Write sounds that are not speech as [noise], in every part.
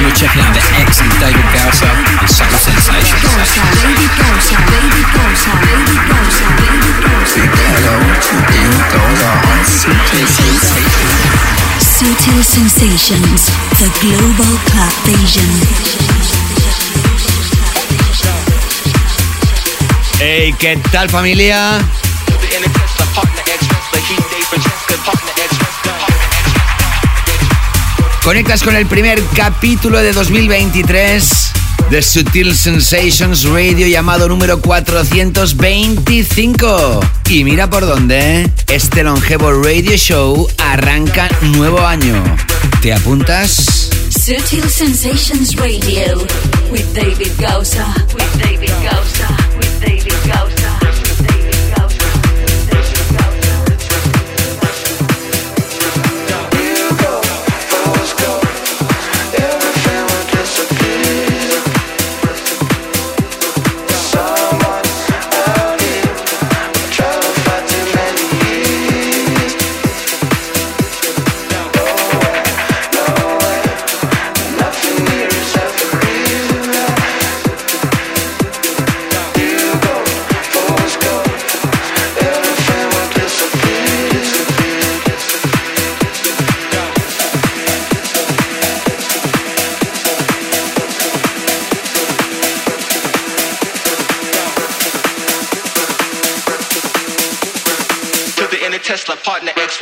You're checking out the David Gausa and Subtle. David hello to Sensations. Sutil Sensations. The global club vision. Hey, ¿qué tal familia? Conectas con el primer capítulo de 2023 de Sutil Sensations Radio llamado número 425. Y mira por dónde, ¿eh? este longevo radio show arranca nuevo año. ¿Te apuntas? Sutil Sensations Radio with David Gausa. With David Gausa. With David Gausa.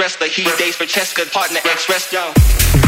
Wrestler, he dates for Cheska partner X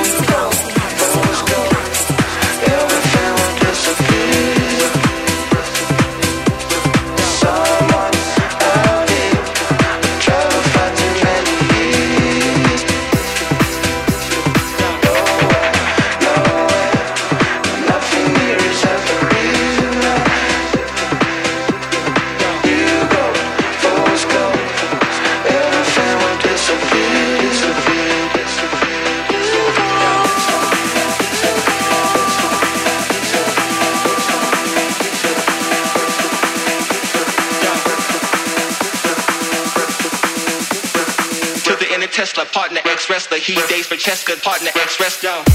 chest, good partner, express down.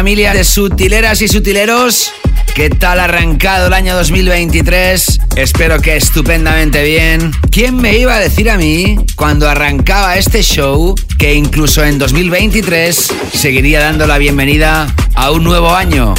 Familia de sutileras y sutileros? ¿Qué tal arrancado el año 2023? Espero que estupendamente bien. ¿Quién me iba a decir a mí, cuando arrancaba este show, que incluso en 2023 seguiría dando la bienvenida a un nuevo año?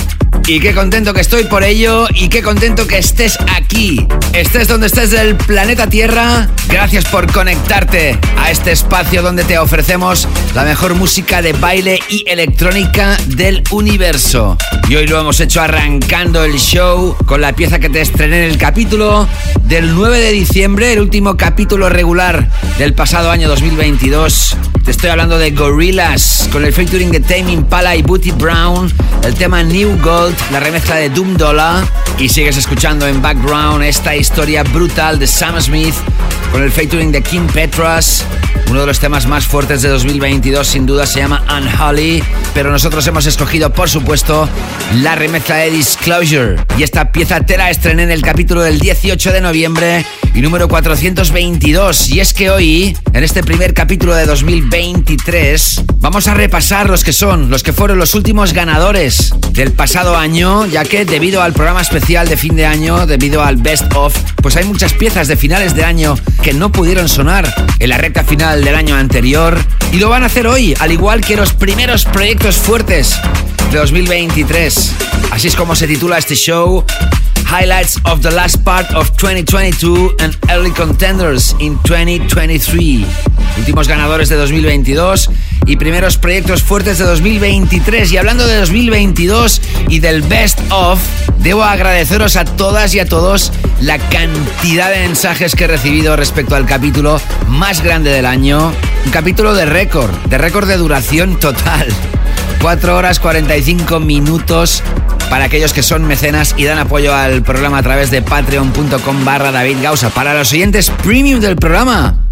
Y qué contento que estoy por ello y qué contento que estés aquí. Estés donde estés del planeta Tierra. Gracias por conectarte a este espacio donde te ofrecemos la mejor música de baile y electrónica del universo. Y hoy lo hemos hecho arrancando el show con la pieza que te estrené en el capítulo del 9 de diciembre, el último capítulo regular del pasado año 2022. Te estoy hablando de Gorillaz con el featuring de Tame Impala y Booty Brown, el tema New Gold, la remezcla de Doom Dollar y sigues escuchando en background esta historia brutal de Sam Smith con el featuring de Kim Petras. Uno de los temas más fuertes de 2022 sin duda se llama Unholy, pero nosotros hemos escogido por supuesto la remezcla de Disclosure. Y esta pieza te la estrené en el capítulo del 18 de noviembre y número 422 y es que hoy en este primer capítulo de 2023 vamos a repasar los que son, los que fueron los últimos ganadores del pasado año, ya que debido al programa especial de fin de año, debido al Best of, pues hay muchas piezas de finales de año que no pudieron sonar en la recta final del año anterior y lo van a hacer hoy, al igual que los primeros proyectos fuertes de 2023. Así es como se titula este show. Highlights of the last part of 2022 and early contenders in 2023. Últimos ganadores de 2022 y primeros proyectos fuertes de 2023. Y hablando de 2022 y del best of, debo agradeceros a todas y a todos la cantidad de mensajes que he recibido respecto al capítulo más grande del año. Un capítulo de récord, de récord de duración total. 4 horas 45 minutos para aquellos que son mecenas y dan apoyo al programa a través de patreon.com barra David Gausa. Para los oyentes premium del programa.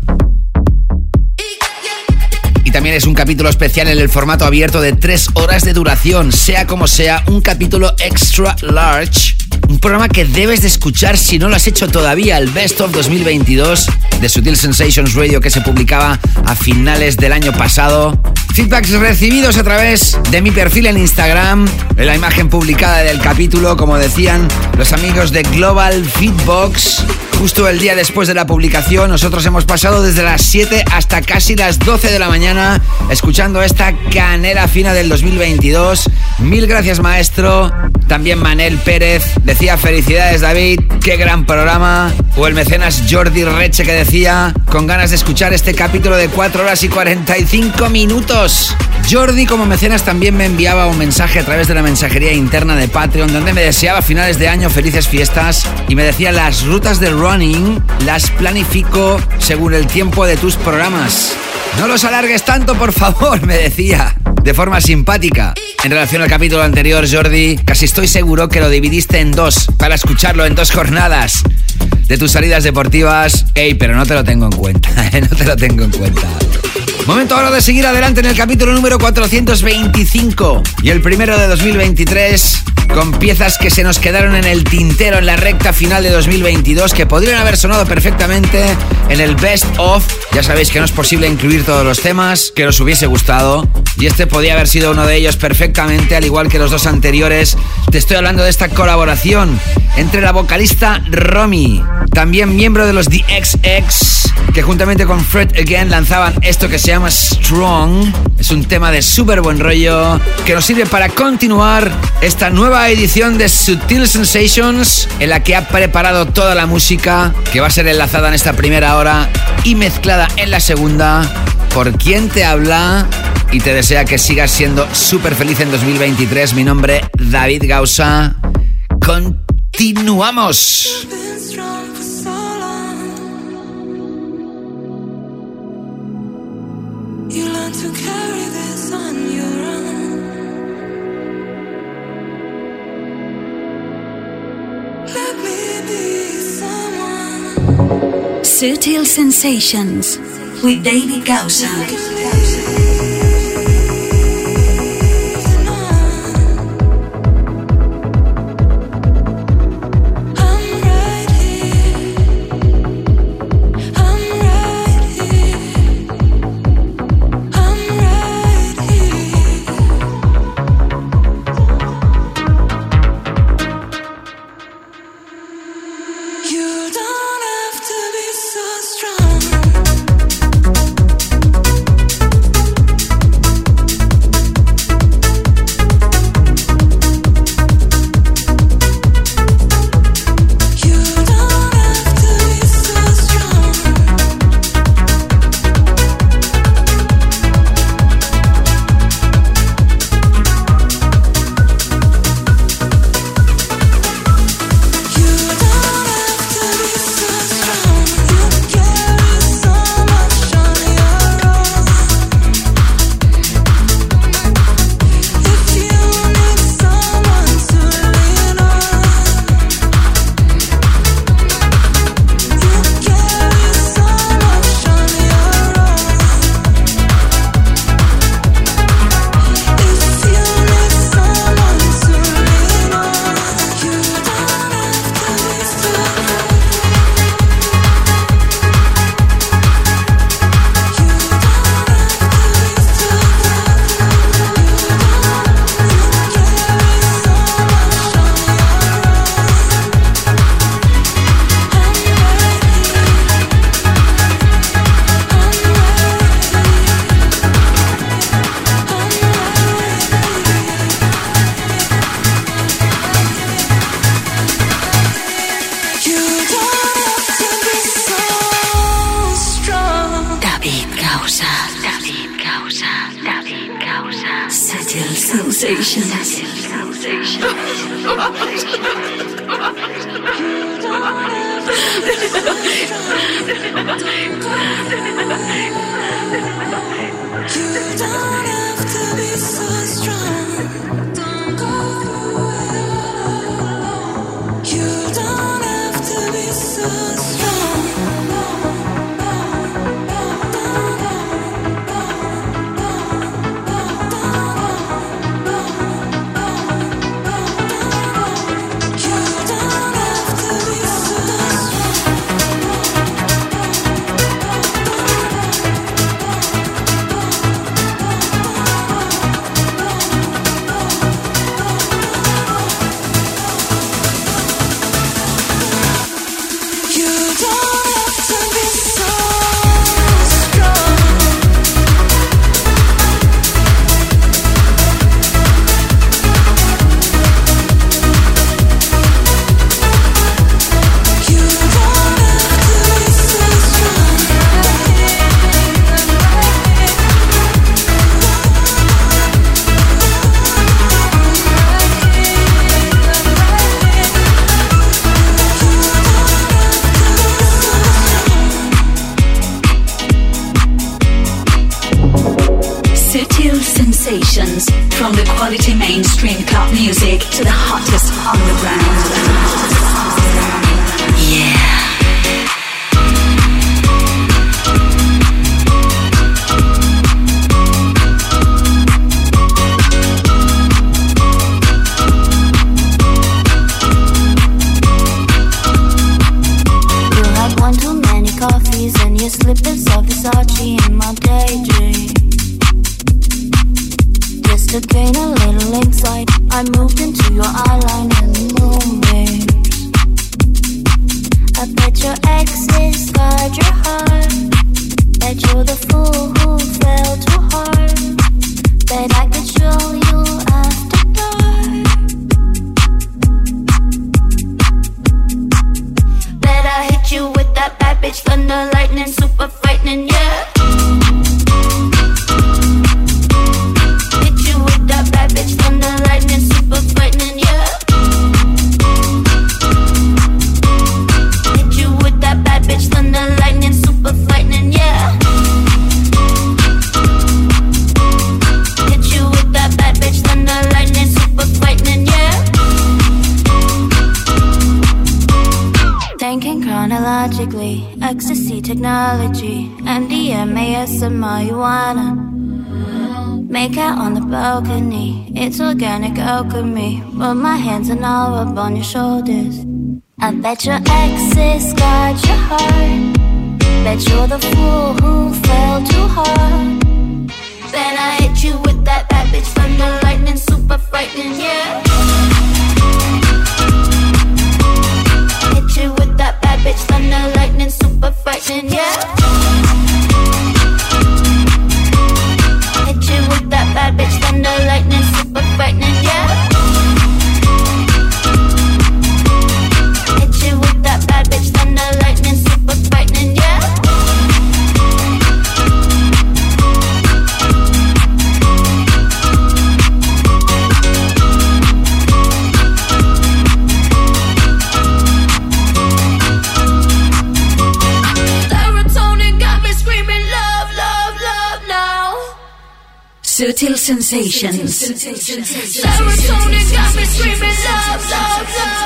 Y también es un capítulo especial en el formato abierto de 3 horas de duración, sea como sea, un capítulo extra large. Un programa que debes de escuchar si no lo has hecho todavía, el Best of 2022 de Sutil Sensations Radio que se publicaba a finales del año pasado. Feedbacks recibidos a través de mi perfil en Instagram, en la imagen publicada del capítulo, como decían los amigos de Global Feedbox. Justo el día después de la publicación, nosotros hemos pasado desde las 7 hasta casi las 12 de la mañana escuchando esta canera fina del 2022. Mil gracias, maestro. También Manel Pérez decía felicidades, David. Qué gran programa. O el mecenas Jordi Reche que decía con ganas de escuchar este capítulo de 4 horas y 45 minutos. Jordi como mecenas también me enviaba un mensaje a través de la mensajería interna de Patreon donde me deseaba finales de año felices fiestas y me decía las rutas de running las planifico según el tiempo de tus programas. No los alargues tanto, por favor, [laughs] me decía, de forma simpática. En relación al capítulo anterior, Jordi, casi estoy seguro que lo dividiste en dos, para escucharlo en dos jornadas de tus salidas deportivas. Ey, pero no te lo tengo en cuenta, [laughs] no te lo tengo en cuenta. Momento ahora de seguir adelante en el capítulo número 425 y el primero de 2023 con piezas que se nos quedaron en el tintero en la recta final de 2022 que podrían haber sonado perfectamente en el Best of. Ya sabéis que no es posible incluir todos los temas que os hubiese gustado y este podía haber sido uno de ellos perfectamente, al igual que los dos anteriores. Te estoy hablando de esta colaboración entre la vocalista Romy, también miembro de los The XX, que juntamente con Fred Again lanzaban esto que se llama Strong. Es un tema de súper buen rollo que nos sirve para continuar esta nueva edición de Sutil Sensations en la que ha preparado toda la música que va a ser enlazada en esta primera hora y mezclada en la segunda por quien te habla y te desea que sigas siendo súper feliz en 2023. Mi nombre, David Gausa. Continuamos. Sutil Sensations with David Gausser. 你说 sensations. Serotonin got me screaming love, love, love.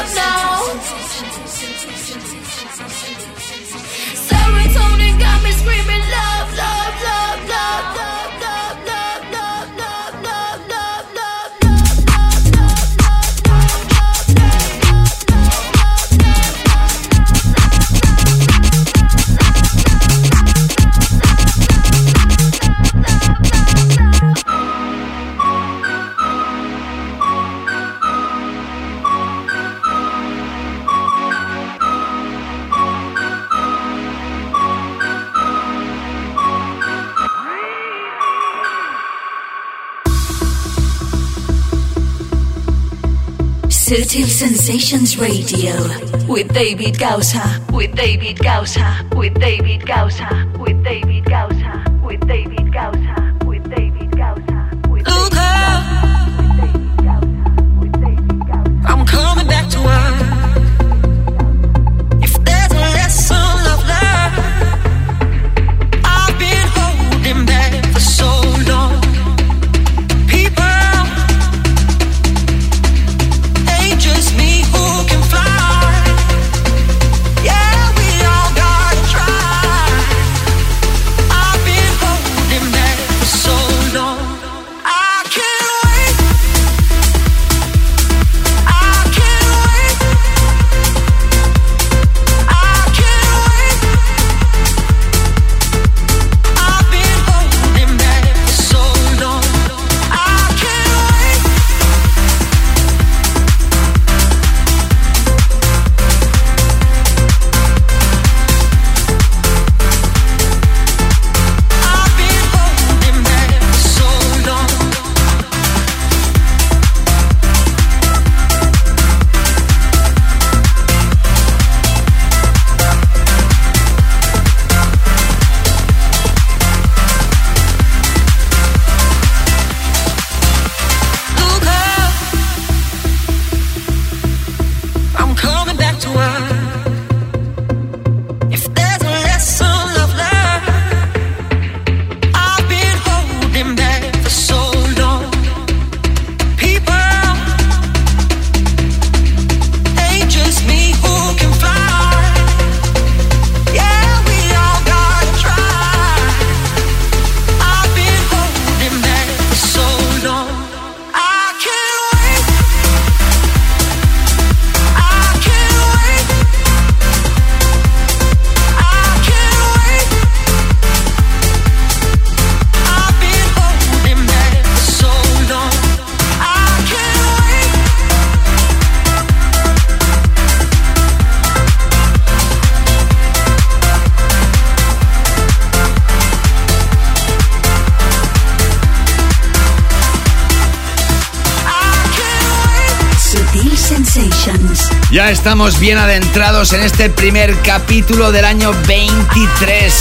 Sensations Radio with David Gausa, with David Gausa, with David Gausa, with David. Estamos bien adentrados en este primer capítulo del año 23.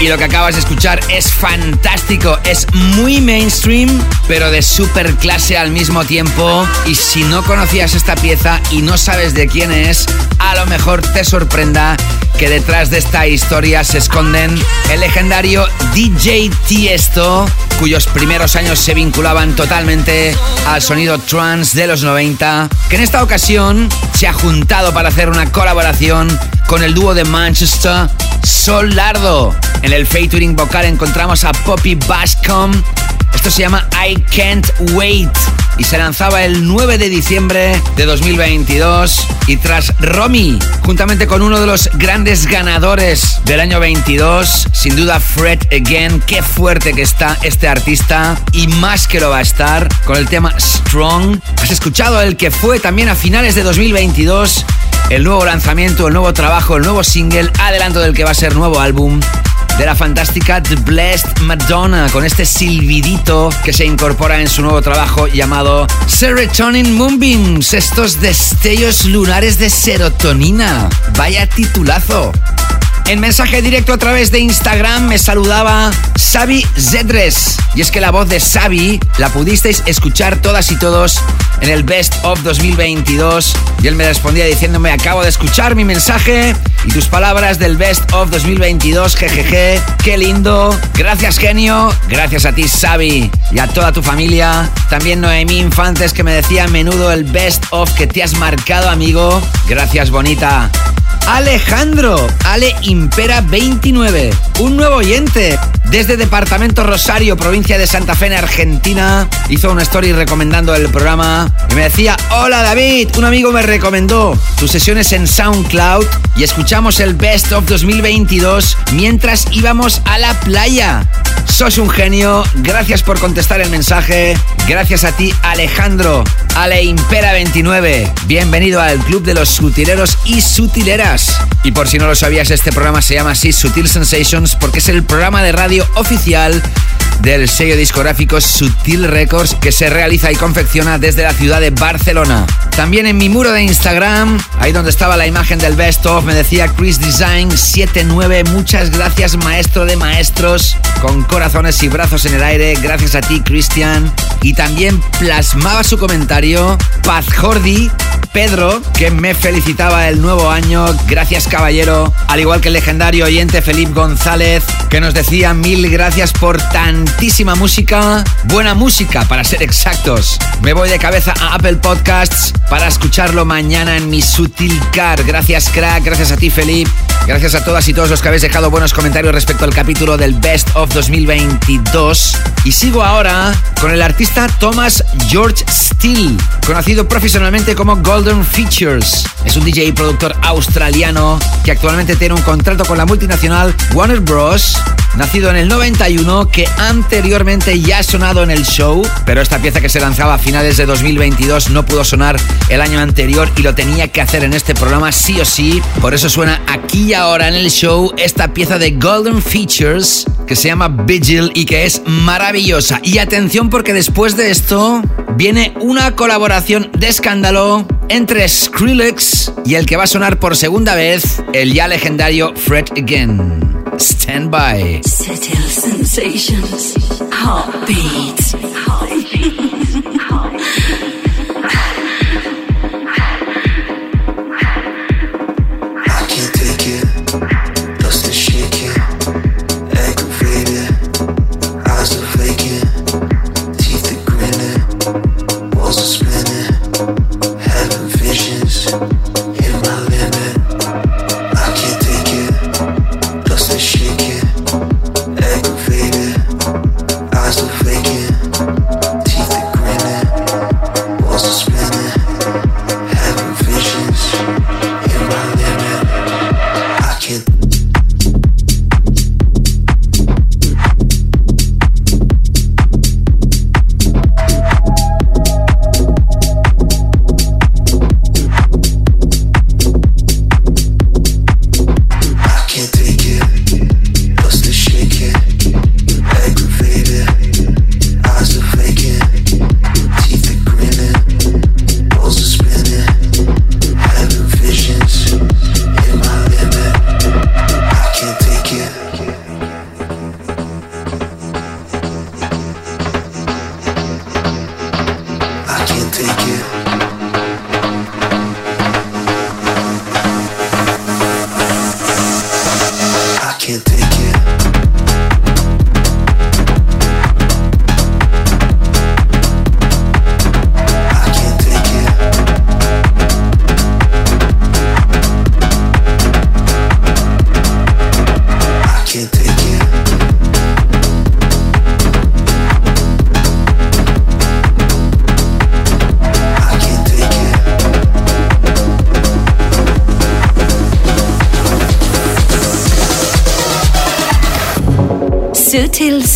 Y lo que acabas de escuchar es fantástico, es muy mainstream, pero de super clase al mismo tiempo. Y si no conocías esta pieza y no sabes de quién es, a lo mejor te sorprenda que detrás de esta historia se esconden el legendario DJ Tiesto, cuyos primeros años se vinculaban totalmente al sonido trance de los 90, que en esta ocasión se ha juntado para hacer una colaboración con el dúo de Manchester Solardo. En el featuring vocal encontramos a Poppy Bascom. Esto se llama I Can't Wait y se lanzaba el 9 de diciembre de 2022. Y tras Romy, juntamente con uno de los grandes ganadores del año 22, sin duda Fred Again, qué fuerte que está este artista y más que lo va a estar con el tema Strong. Has escuchado el que fue también a finales de 2022 el nuevo lanzamiento, el nuevo trabajo, el nuevo single, adelanto del que va a ser nuevo álbum de la fantástica The Blessed Madonna con este silbidito que se incorpora en su nuevo trabajo llamado Serotonin Moonbeams, estos destellos lunares de serotonina. Vaya titulazo. En mensaje directo a través de Instagram me saludaba Xavi Zedres. Y es que la voz de Xavi la pudisteis escuchar todas y todos en el Best of 2022. Y él me respondía diciéndome, acabo de escuchar mi mensaje y tus palabras del Best of 2022. Jejeje, qué lindo. Gracias genio. Gracias a ti Xavi y a toda tu familia. También Noemí Infantes que me decía a menudo el Best of que te has marcado amigo. Gracias bonita. Alejandro, Ale 29, un nuevo oyente desde Departamento Rosario, provincia de Santa Fe, en Argentina. Hizo una story recomendando el programa y me decía, hola David, un amigo me recomendó tus sesiones en SoundCloud y escuchamos el Best of 2022 mientras íbamos a la playa. Sos un genio, gracias por contestar el mensaje, gracias a ti Alejandro, Ale Impera 29, bienvenido al Club de los Sutileros y Sutileras. Y por si no lo sabías, este programa se llama así Sutil Sensations porque es el programa de radio oficial del sello discográfico Sutil Records que se realiza y confecciona desde la ciudad de Barcelona. También en mi muro de Instagram, ahí donde estaba la imagen del Best of, me decía Chris Design 79, muchas gracias maestro de maestros, con corazones y brazos en el aire, gracias a ti Christian. Y también plasmaba su comentario Paz Jordi, Pedro, que me felicitaba el nuevo año, gracias caballero, al igual que el legendario oyente Felipe González, que nos decía mil gracias por tantísima música, buena música para ser exactos. Me voy de cabeza a Apple Podcasts para escucharlo mañana en mi Sutil Car. Gracias crack, gracias a ti Felipe, gracias a todas y todos los que habéis dejado buenos comentarios respecto al capítulo del Best of 2022. Y sigo ahora con el artista Thomas George Steele, conocido profesionalmente como Golden Features. Es un DJ y productor australiano que actualmente tiene un contrato con la multinacional Warner Bros. Nacido en el 91, que anteriormente ya ha sonado en el show, pero esta pieza que se lanzaba a finales de 2022 no pudo sonar el año anterior y lo tenía que hacer en este programa sí o sí. Por eso suena aquí y ahora en el show esta pieza de Golden Features que se llama Vigil y que es maravillosa. Y atención porque después de esto viene una colaboración de escándalo entre Skrillex y el que va a sonar por segunda vez, el ya legendario Fred Again. Stand by.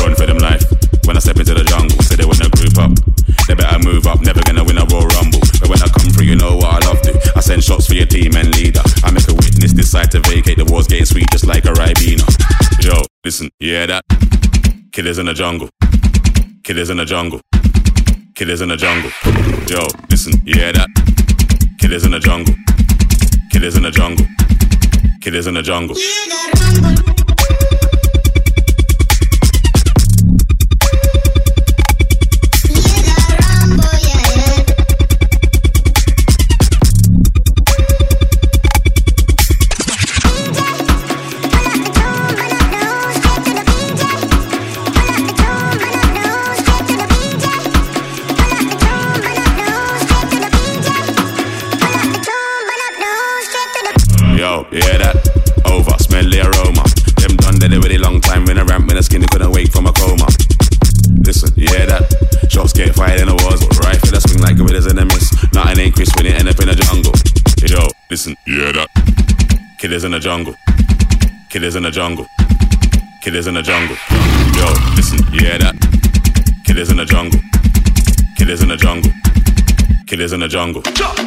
Run for them life. When I step into the jungle, say they wanna group up. They better move up, never gonna win a Royal Rumble. But when I come through, you know what I love to. I send shots for your team and leader. I make a witness decide to vacate. The war's getting sweet just like a Ribena. Yo, listen, yeah that? Killers in the jungle. Killers in the jungle. Killers in the jungle. Yo, listen, yeah that? Killers in the jungle. Killers in the jungle. Killers in the jungle. Listen, hear that? Killers in the jungle. Killers in the jungle. Killers in the jungle. Yo, listen, hear that? Killers in the jungle. Killers in the jungle. Killers in the jungle.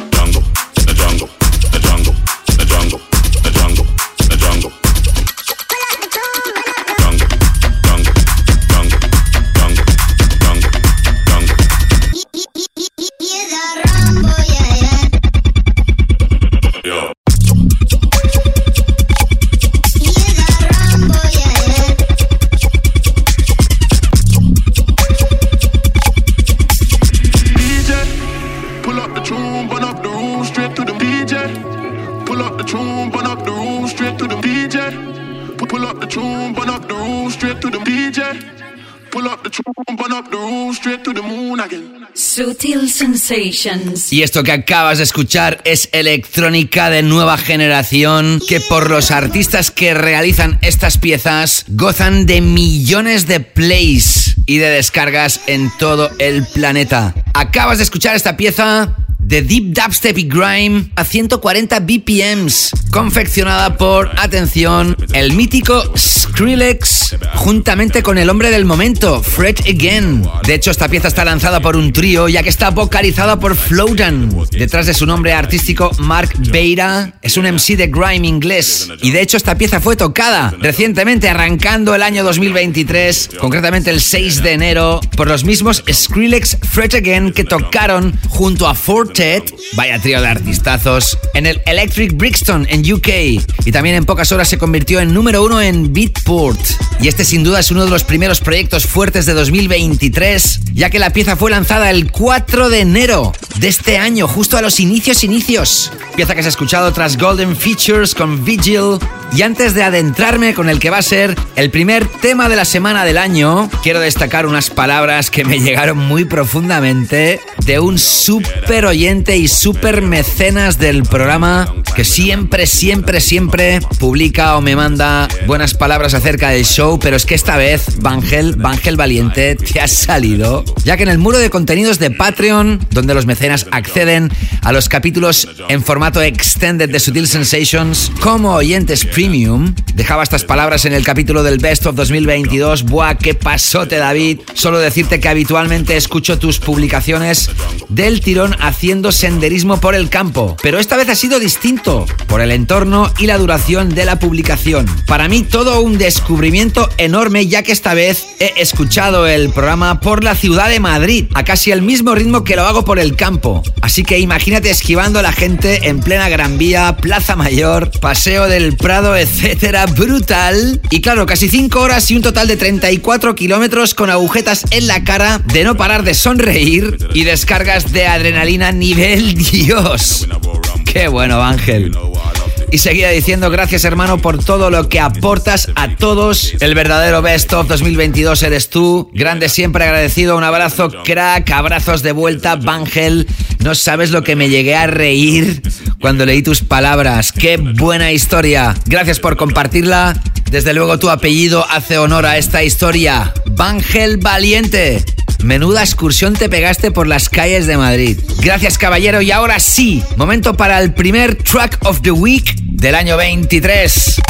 Sutil Sensations. Y esto que acabas de escuchar es electrónica de nueva generación que por los artistas que realizan estas piezas gozan de millones de plays y de descargas en todo el planeta. Acabas de escuchar esta pieza de Deep Dubstep y Grime a 140 BPMs, confeccionada por, atención, el mítico Skrillex, juntamente con el hombre del momento, Fred Again. De hecho, esta pieza está lanzada por un trío, ya que está vocalizada por Flodan. Detrás de su nombre artístico, Mark Beira, es un MC de Grime inglés. Y de hecho, esta pieza fue tocada recientemente, arrancando el año 2023, concretamente el 6 de enero, por los mismos Skrillex, Fred Again, que tocaron junto a Fortet, vaya trío de artistazos, en el Electric Brixton en UK. Y también en pocas horas se convirtió en número uno en Beatport. Y este sin duda es uno de los primeros proyectos fuertes de 2023, ya que la pieza fue lanzada el 4 de enero de este año, justo a los inicios, inicios. Pieza que has escuchado tras Golden Features con Vigil. Y antes de adentrarme con el que va a ser el primer tema de la semana del año, quiero destacar unas palabras que me [laughs] llegaron muy profundamente de un súper oyente y súper mecenas del programa que siempre, siempre, siempre publica o me manda buenas palabras acerca del show, pero es que esta vez, Vangel, Vangel Valiente, te has salido, ya que en el muro de contenidos de Patreon, donde los mecenas acceden a los capítulos en formato extended de Sutil Sensations como oyentes premium, dejaba estas palabras en el capítulo del Best of 2022. Buah, qué pasote, David. Solo decirte que habitualmente escucho tus publicaciones del tirón haciendo senderismo por el campo, pero esta vez ha sido distinto por el entorno y la duración de la publicación. Para mí todo un descubrimiento enorme ya que esta vez he escuchado el programa por la ciudad de Madrid, a casi el mismo ritmo que lo hago por el campo. Así que imagínate esquivando a la gente en plena Gran Vía, Plaza Mayor, Paseo del Prado, etcétera, brutal. Y claro, casi 5 horas y un total de 34 kilómetros con agujetas en la cara, de no parar de sonreír y descargas de adrenalina nivel [laughs] Dios. Qué bueno, Ángel. Y seguía diciendo gracias hermano por todo lo que aportas a todos. El verdadero Best of 2022 eres tú. Grande siempre agradecido. Un abrazo crack. Abrazos de vuelta, Ángel. No sabes lo que me llegué a reír cuando leí tus palabras. Qué buena historia. Gracias por compartirla. Desde luego tu apellido hace honor a esta historia. Ángel Valiente. Menuda excursión te pegaste por las calles de Madrid. Gracias, caballero. Y ahora sí, momento para el primer track of the week del año 23.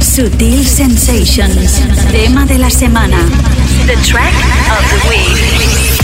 Sutil Sensations, tema de la semana. The track of the week.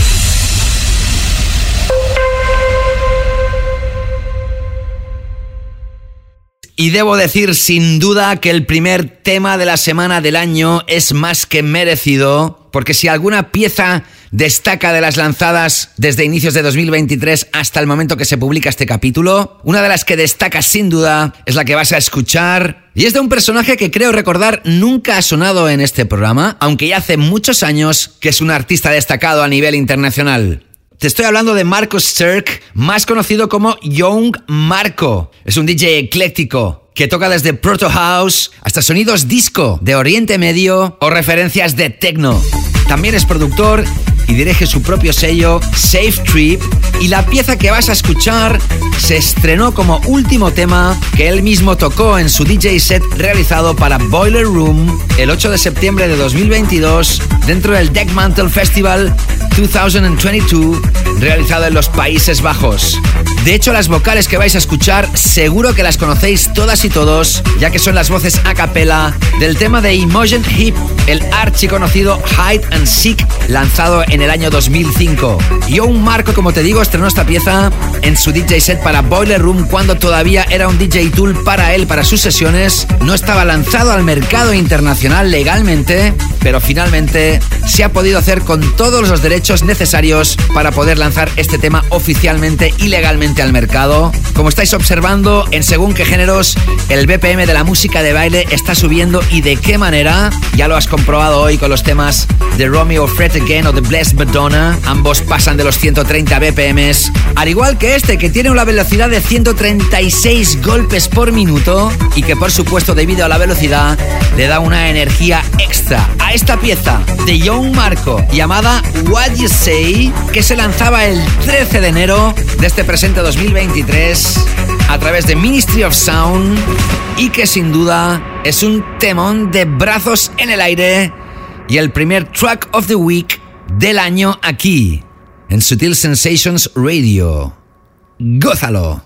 Y debo decir sin duda que el primer tema de la semana del año es más que merecido, porque si alguna pieza destaca de las lanzadas desde inicios de 2023 hasta el momento que se publica este capítulo, una de las que destaca sin duda es la que vas a escuchar, y es de un personaje que creo recordar nunca ha sonado en este programa, aunque ya hace muchos años que es un artista destacado a nivel internacional. Te estoy hablando de Marcos Sturck, más conocido como Young Marco. Es un DJ ecléctico que toca desde Proto House hasta sonidos disco de Oriente Medio o referencias de techno. También es productor y dirige su propio sello Safe Trip y la pieza que vas a escuchar se estrenó como último tema que él mismo tocó en su DJ set realizado para Boiler Room el 8 de septiembre de 2022 dentro del Deck Mantle Festival 2022 realizado en los Países Bajos. De hecho, las vocales que vais a escuchar seguro que las conocéis todas y todos, ya que son las voces a capela del tema de Emotion Hip, el archiconocido Hide and Seek, lanzado en el año 2005. Y un Marco, como te digo, estrenó esta pieza en su DJ set para Boiler Room cuando todavía era un DJ tool para él, para sus sesiones. No estaba lanzado al mercado internacional legalmente, pero finalmente se ha podido hacer con todos los derechos necesarios para poder lanzar este tema oficialmente y legalmente al mercado. Como estáis observando, en según qué géneros, el BPM de la música de baile está subiendo y de qué manera, ya lo has comprobado hoy con los temas de Romeo Fret Again o de Blessed Madonna. Ambos pasan de los 130 BPMs, al igual que este que tiene una velocidad de 136 golpes por minuto y que por supuesto debido a la velocidad le da una energía extra a esta pieza de Young Marco llamada What You Say que se lanzaba el 13 de enero de este presente 2023 a través de Ministry of Sound y que sin duda es un temón de brazos en el aire y el primer track of the week del año aquí en Sutil Sensations Radio. ¡Gózalo!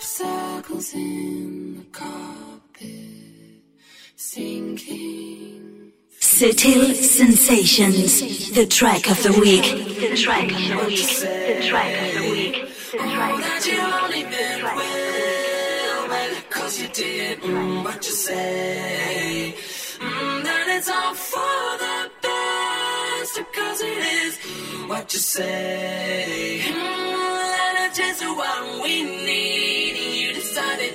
Crop in the carpet, sinking. Sutil Sensations, the track of the week. The track of the week. The track of the week. The track of the week. That you only meant well, well, cause you did, mm, what you say. Mm, that it's all for the best, because it is what you say. Mm, that it's just what we need,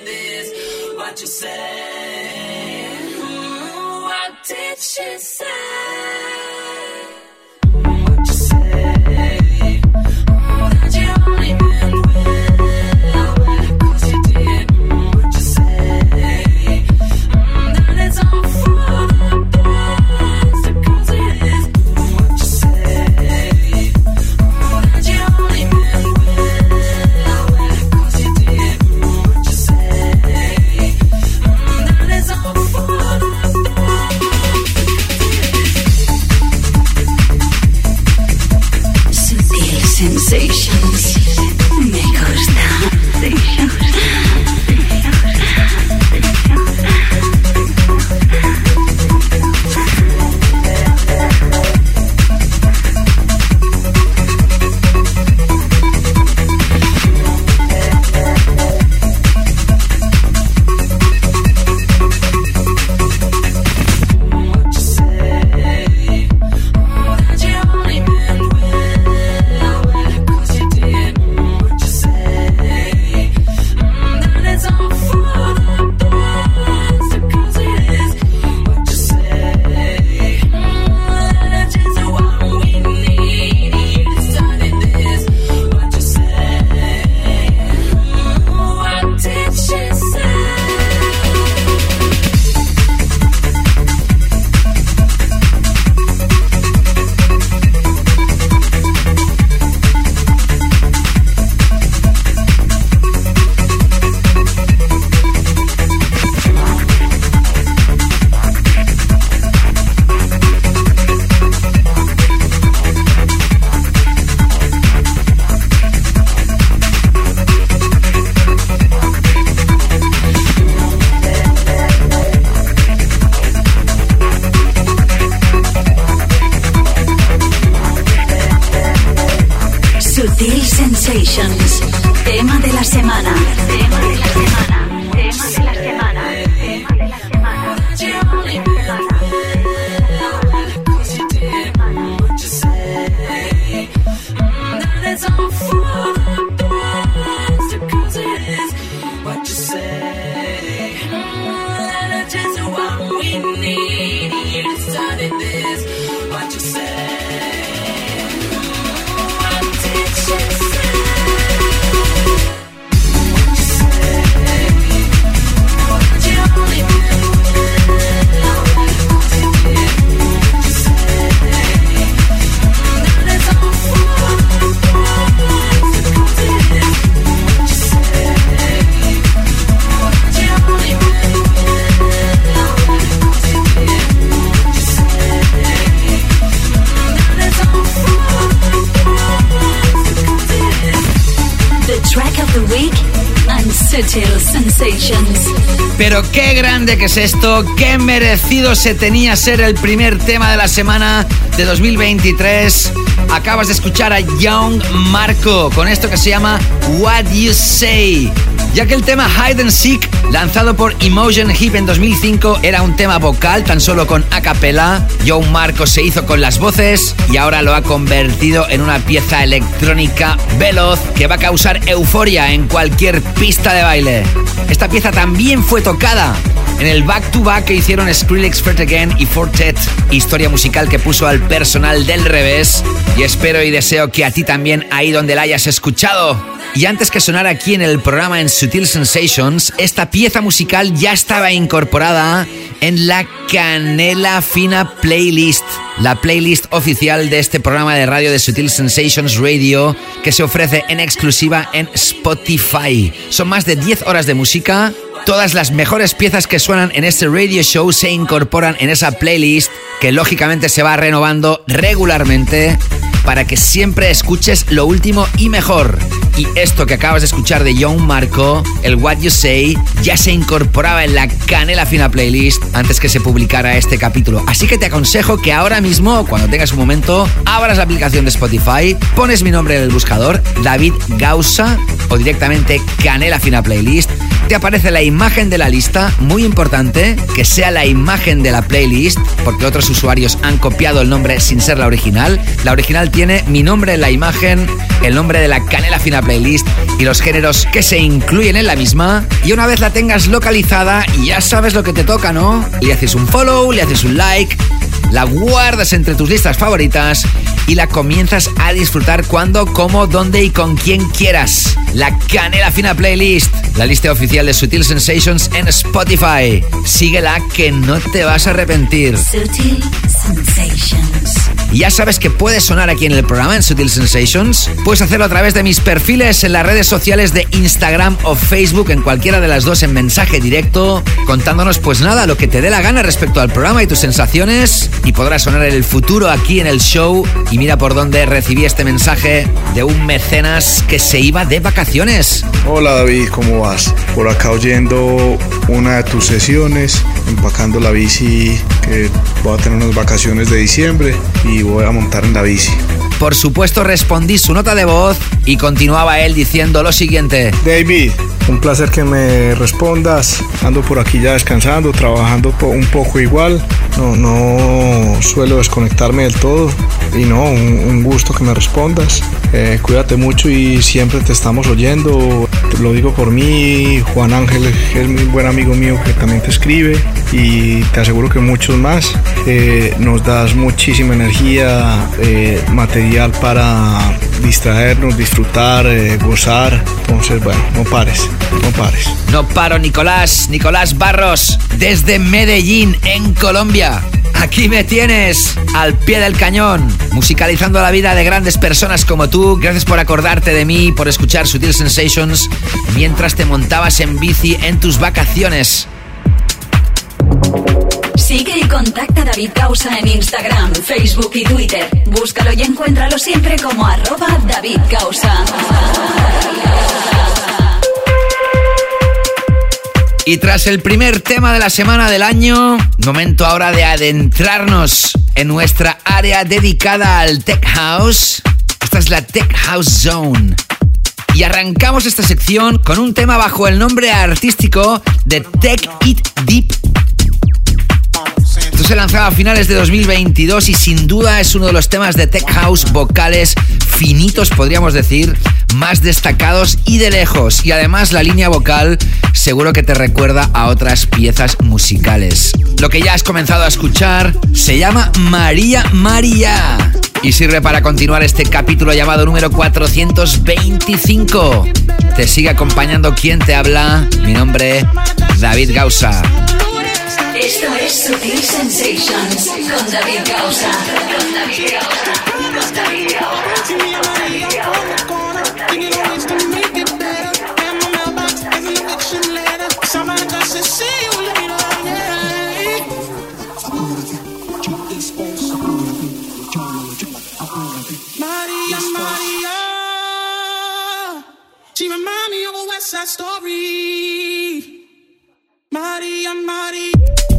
this, what you say. What did she say? semana. Tema de la semana. De la semana. Pero qué grande que es esto, qué merecido se tenía ser el primer tema de la semana de 2023. Acabas de escuchar a Young Marco con esto que se llama What You Say. Ya que el tema Hide and Seek, lanzado por Emotion Hip en 2005, era un tema vocal tan solo con a cappella, Young Marco se hizo con las voces y ahora lo ha convertido en una pieza electrónica veloz que va a causar euforia en cualquier pista de baile. Esta pieza también fue tocada en el back to back que hicieron Skrillex, Fred Again y Fortet, historia musical que puso al personal del revés. Y espero y deseo que a ti también ahí donde la hayas escuchado. Y antes que sonara aquí en el programa en Sutil Sensations, esta pieza musical ya estaba incorporada en la Canela Fina Playlist, la playlist oficial de este programa de radio de Sutil Sensations Radio que se ofrece en exclusiva en Spotify. Son más de 10 horas de música. Todas las mejores piezas que suenan en este radio show se incorporan en esa playlist que lógicamente se va renovando regularmente para que siempre escuches lo último y mejor. Y esto que acabas de escuchar de Young Marco, el What You Say, ya se incorporaba en la Canela Fina Playlist antes que se publicara este capítulo. Así que te aconsejo que ahora mismo, cuando tengas un momento, abras la aplicación de Spotify, pones mi nombre en el buscador, David Gausa, o directamente Canela Fina Playlist, te aparece la imagen de la lista, muy importante, que sea la imagen de la playlist, porque otros usuarios han copiado el nombre sin ser la original. La original tiene mi nombre en la imagen, el nombre de la Canela Fina Playlist y los géneros que se incluyen en la misma. Y una vez la tengas localizada, ya sabes lo que te toca, ¿no? Le haces un follow, le haces un like, la guardas entre tus listas favoritas y la comienzas a disfrutar cuando, cómo, dónde y con quien quieras. La Canela Fina Playlist, la lista oficial de Sutil Sensations en Spotify. Síguela que no te vas a arrepentir. Sutil Sensations. Ya sabes que puedes sonar aquí en el programa en Sutil Sensations. Puedes hacerlo a través de mis perfiles en las redes sociales de Instagram o Facebook, en cualquiera de las dos en mensaje directo, contándonos pues nada, lo que te dé la gana respecto al programa y tus sensaciones. Y podrás sonar en el futuro aquí en el show. Y mira por dónde recibí este mensaje de un mecenas que se iba de vacaciones. Hola David, ¿cómo vas? Por acá oyendo una de tus sesiones, empacando la bici, que voy a tener unas vacaciones de diciembre y voy a montar en la bici. Por supuesto respondí su nota de voz y continuaba él diciendo lo siguiente. David, un placer que me respondas. Ando por aquí ya descansando, trabajando un poco igual. No, no suelo desconectarme del todo. Y no, un, un gusto que me respondas. Eh, cuídate mucho y siempre te estamos oyendo. Te lo digo por mí. Juan Ángel es muy buen amigo mío que también te escribe. Y te aseguro que muchos más. Eh, nos das muchísima energía, eh, material para distraernos, disfrutar, eh, gozar. Entonces, bueno, no pares, no pares. No paro, Nicolás, Nicolás Barros, desde Medellín, en Colombia. Aquí me tienes, al pie del cañón, musicalizando la vida de grandes personas como tú. Gracias por acordarte de mí, por escuchar Sutil Sensations mientras te montabas en bici en tus vacaciones. Sigue y contacta a David Causa en Instagram, Facebook y Twitter. Búscalo y encuéntralo siempre como arroba David Causa. Y tras el primer tema de la semana del año, momento ahora de adentrarnos en nuestra área dedicada al Tech House. Esta es la Tech House Zone. Y arrancamos esta sección con un tema bajo el nombre artístico de Tech It Deep se lanzaba a finales de 2022 y sin duda es uno de los temas de Tech House vocales finitos, podríamos decir, más destacados y de lejos. Y además la línea vocal seguro que te recuerda a otras piezas musicales. Lo que ya has comenzado a escuchar se llama María María y sirve para continuar este capítulo llamado número 425. Te sigue acompañando quien te habla, mi nombre, David Gausa. Esto es Sutil Sensations con David Causa. Con David Maria, Maria. She remind me of a West Side Story. Maria, Maria.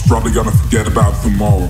Probably gonna forget about tomorrow.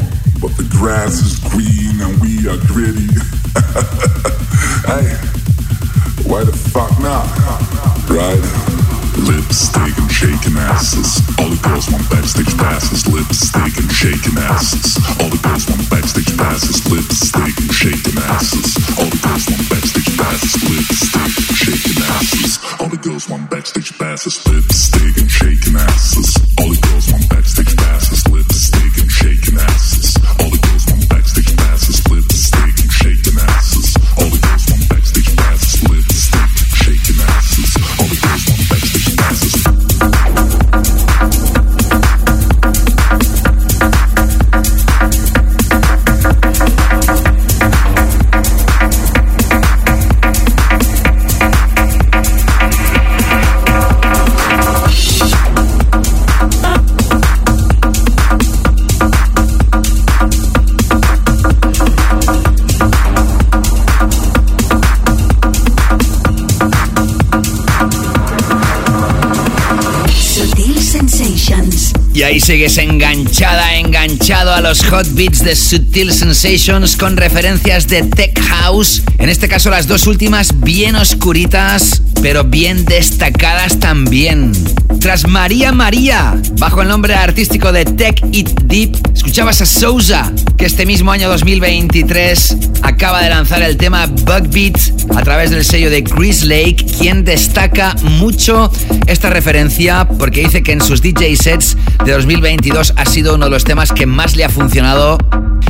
Y ahí sigues enganchada, enganchado a los hot beats de Sutil Sensations con referencias de Tech House. En este caso las dos últimas bien oscuritas, pero bien destacadas también. Tras María María, bajo el nombre artístico de Tech It Deep, escuchabas a Sousa, que este mismo año 2023 acaba de lanzar el tema Bug Beat a través del sello de Chris Lake, quien destaca mucho esta referencia porque dice que en sus DJ sets de 2022 ha sido uno de los temas que más le ha funcionado.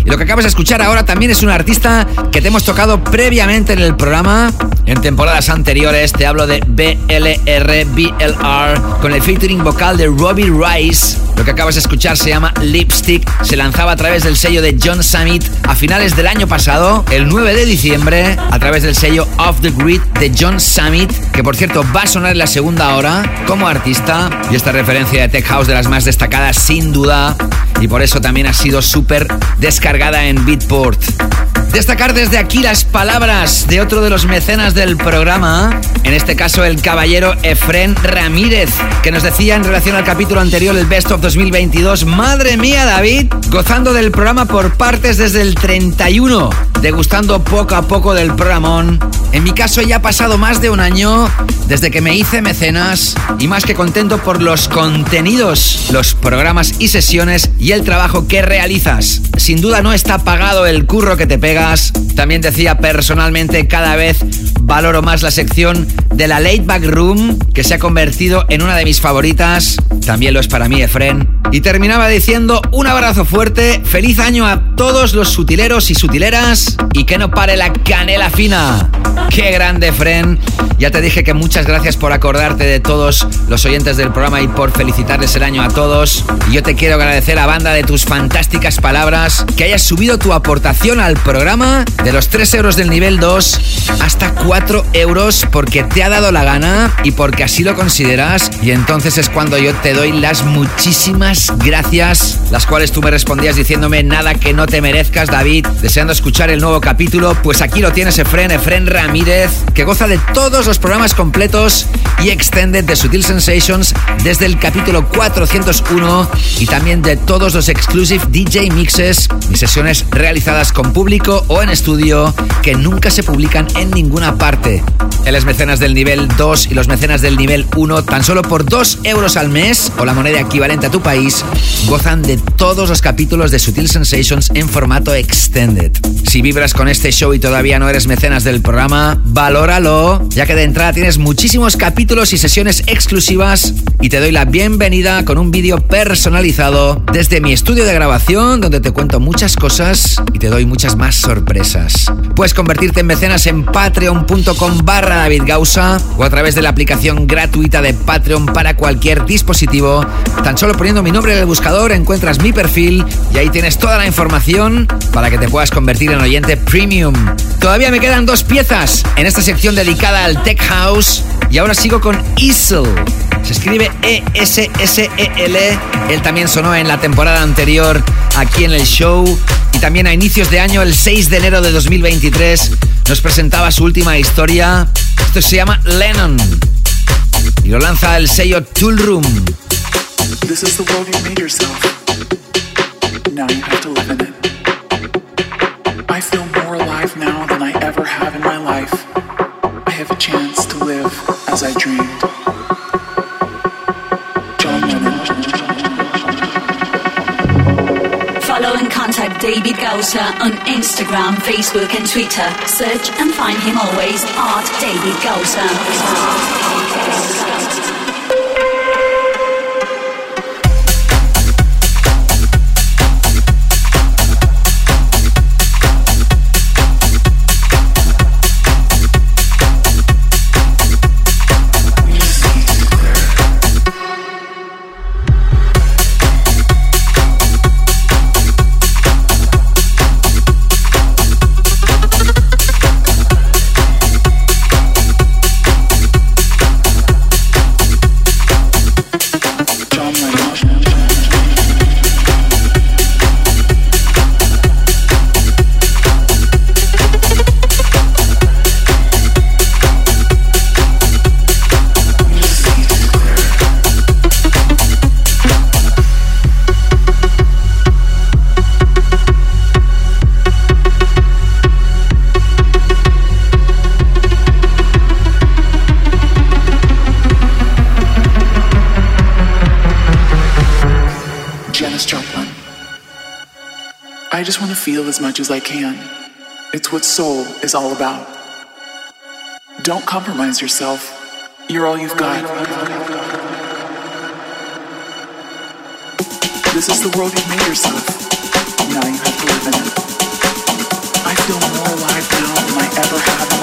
Y lo que acabas de escuchar ahora también es un artista que te hemos tocado previamente en el programa. En temporadas anteriores te hablo de BLR, BLR, con el featuring vocal de Robbie Rice. Lo que acabas de escuchar se llama Lipstick. Se lanzaba a través del sello de John Summit a finales del año pasado, el 9 de diciembre, a través del sello Off the Grid de John Summit, que por cierto va a sonar en la segunda hora como artista. Y esta referencia de Tech House de las más destacadas, sin duda. Y por eso también ha sido súper descargada en Beatport. Destacar desde aquí las palabras de otro de los mecenas del programa, en este caso el caballero Efren Ramírez, que nos decía en relación al capítulo anterior, el Best of 2022, madre mía David, gozando del programa por partes desde el 31, degustando poco a poco del programón. En mi caso ya ha pasado más de un año desde que me hice mecenas y más que contento por los contenidos, los programas y sesiones y el trabajo que realizas. Sin duda no está pagado el curro que te pega también decía personalmente cada vez valoro más la sección de la Late Back Room, que se ha convertido en una de mis favoritas. También lo es para mí, Efren. Y terminaba diciendo un abrazo fuerte, feliz año a todos los sutileros y sutileras y que no pare la canela fina. Qué grande, Efren. Ya te dije que muchas gracias por acordarte de todos los oyentes del programa y por felicitarles el año a todos. Y yo te quiero agradecer a banda de tus fantásticas palabras, que hayas subido tu aportación al programa de los 3 euros del nivel 2 hasta 4 euros porque te ha dado la gana y porque así lo consideras. Y entonces es cuando yo te doy las muchísimas gracias, las cuales tú me respondías diciéndome nada que no te merezcas, David, deseando escuchar el nuevo capítulo. Pues aquí lo tienes, Efren, Efren Ramírez, que goza de todos los programas completos y extended de Sutil Sensations desde el capítulo 401 y también de todos los exclusive DJ mixes y sesiones realizadas con público o en estudio que nunca se publican en ninguna parte. Él es mecenas del nivel 2 y los mecenas del nivel 1 tan solo por 2 euros al mes o la moneda equivalente a tu país gozan de todos los capítulos de Sutil Sensations en formato extended. Si vibras con este show y todavía no eres mecenas del programa, valóralo, ya que de entrada tienes muchísimos capítulos y sesiones exclusivas y te doy la bienvenida con un vídeo personalizado desde mi estudio de grabación donde te cuento muchas cosas y te doy muchas más sorpresas. Puedes convertirte en mecenas en patreon.com barra David Gausa o a través de la aplicación gratuita de Patreon para cualquier dispositivo. Tan solo poniendo mi nombre en el buscador encuentras mi perfil y ahí tienes toda la información para que te puedas convertir en oyente premium. Todavía me quedan dos piezas en esta sección dedicada al Tech House y ahora sigo con Isel. Se escribe E-S-S-E-L. Él también sonó en la temporada anterior aquí en el show. Y también a inicios de año, el 6 de enero de 2023, nos presentaba su última historia. Esto se llama Lennon. Y lo lanza el sello Tool Room. This is the world you made yourself. Now you have to live in it. I feel more alive now than I ever have in my life. I have a chance to live as I dreamed. David Gausa on Instagram, Facebook, and Twitter. Search and find him always at David Gausa. Janis Joplin. I just want to feel as much as I can. It's what soul is all about. Don't compromise yourself. You're all you've got. This is the world you made yourself. Now you have to live in it. I feel more alive now than I ever have.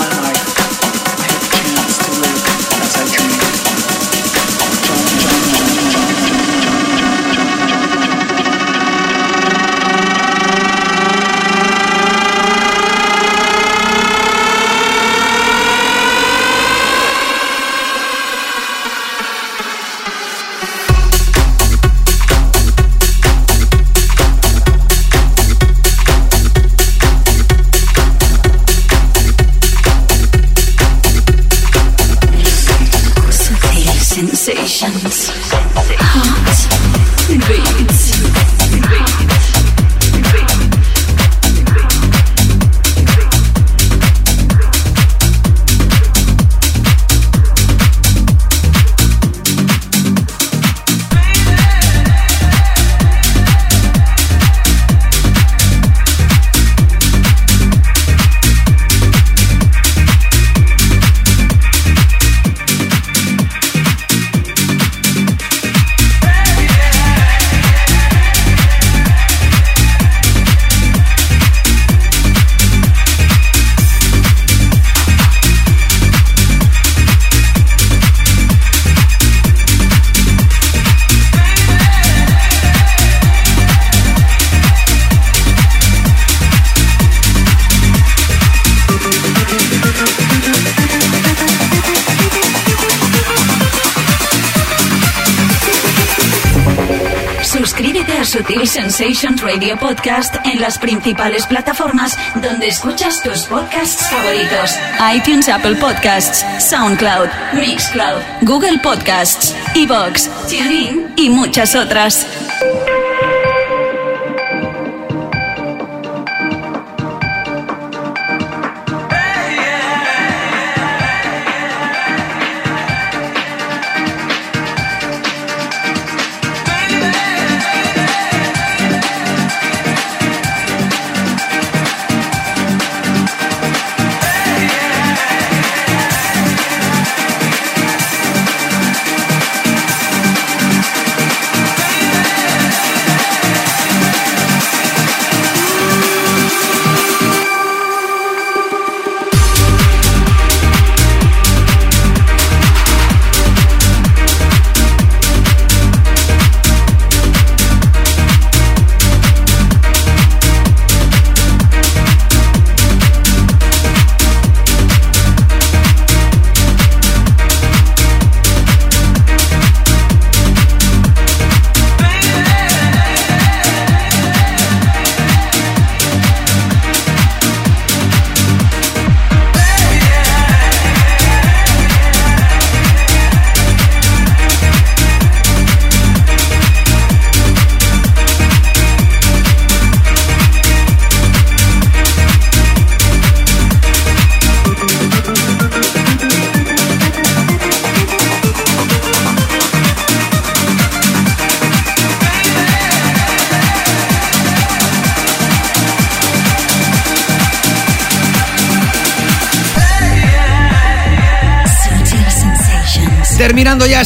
Radio Podcast en las principales plataformas donde escuchas tus podcasts favoritos: iTunes, Apple Podcasts, SoundCloud, Mixcloud, Google Podcasts, Evox, TuneIn y muchas otras.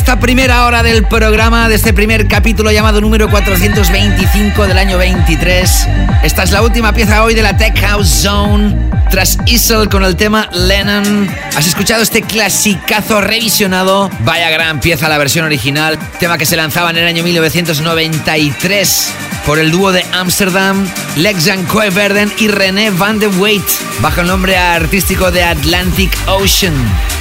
Esta primera hora del programa, de este primer capítulo llamado número 425 del año 23. Esta es la última pieza hoy de la Tech House Zone. Tras Isel con el tema Lennon, has escuchado este clasicazo revisionado. Vaya gran pieza la versión original. Tema que se lanzaba en el año 1993 por el dúo de Amsterdam, Lexan Coeverden y René Van de Weyt, bajo el nombre artístico de Atlantic Ocean.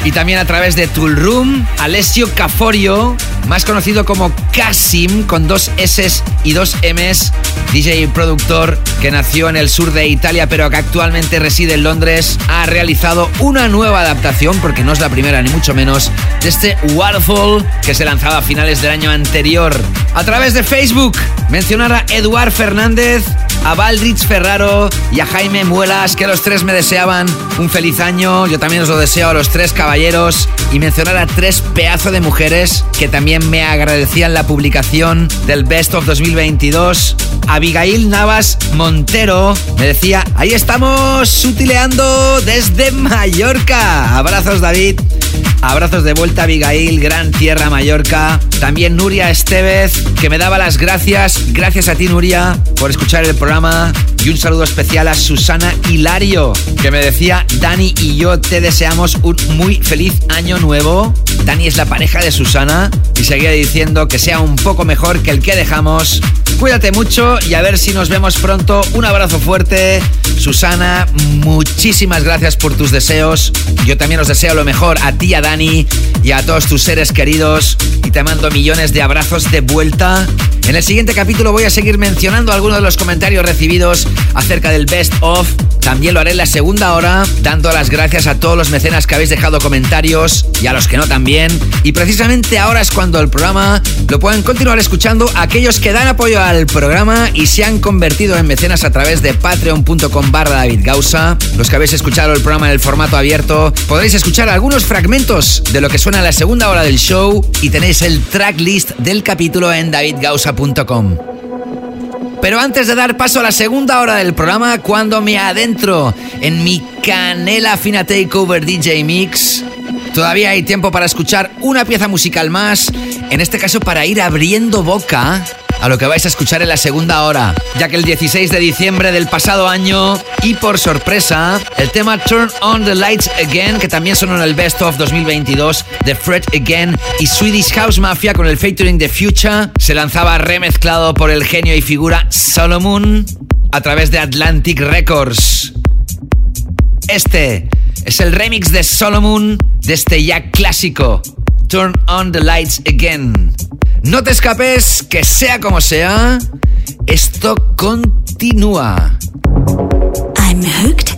Y también a través de Tool Room, Alessio Caforio, más conocido como Casim, con dos S y dos Ms, DJ y productor que nació en el sur de Italia pero que actualmente reside en Londres, ha realizado una nueva adaptación, porque no es la primera ni mucho menos, de este Waterfall que se lanzaba a finales del año anterior. A través de Facebook, mencionar a Eduard Fernández, a Valdrich Ferraro y a Jaime Muelas, que los tres me deseaban un feliz año. Yo también os lo deseo a los tres caballeros y mencionar a tres pedazos de mujeres que también me agradecían la publicación del Best of 2022. Abigail Navas Montero me decía, ahí estamos sutileando desde Mallorca. Abrazos David. Abrazos de vuelta Abigail, Gran Tierra Mallorca. También Nuria Estevez, que me daba las gracias. Gracias a ti Nuria por escuchar el programa. Y un saludo especial a Susana Hilario, que me decía, Dani y yo te deseamos un muy feliz año nuevo. Dani es la pareja de Susana y seguía diciendo que sea un poco mejor que el que dejamos. Cuídate mucho y a ver si nos vemos pronto. Un abrazo fuerte. Susana, muchísimas gracias por tus deseos. Yo también os deseo lo mejor a ti, a Dani y a todos tus seres queridos. Y te mando millones de abrazos de vuelta. En el siguiente capítulo voy a seguir mencionando algunos de los comentarios recibidos acerca del Best of. También lo haré en la segunda hora, dando las gracias a todos los mecenas que habéis dejado comentarios y a los que no también. Y precisamente ahora es cuando el programa lo pueden continuar escuchando aquellos que dan apoyo al programa y se han convertido en mecenas a través de patreon.com barra David Gausa. Los que habéis escuchado el programa en el formato abierto, podréis escuchar algunos fragmentos de lo que suena en la segunda hora del show y tenéis el tracklist del capítulo en davidgausa.com. Pero antes de dar paso a la segunda hora del programa, cuando me adentro en mi canela fina takeover DJ Mix, todavía hay tiempo para escuchar una pieza musical más, en este caso para ir abriendo boca a lo que vais a escuchar en la segunda hora, ya que el 16 de diciembre del pasado año y por sorpresa, el tema Turn on the Lights Again, que también sonó en el Best of 2022 de Fred Again y Swedish House Mafia con el featuring The Future, se lanzaba remezclado por el genio y figura Solomon a través de Atlantic Records. Este es el remix de Solomon de este ya clásico Turn on the Lights Again. No te escapes, que sea como sea, esto continúa. I'm hooked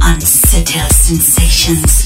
on subtle sensations.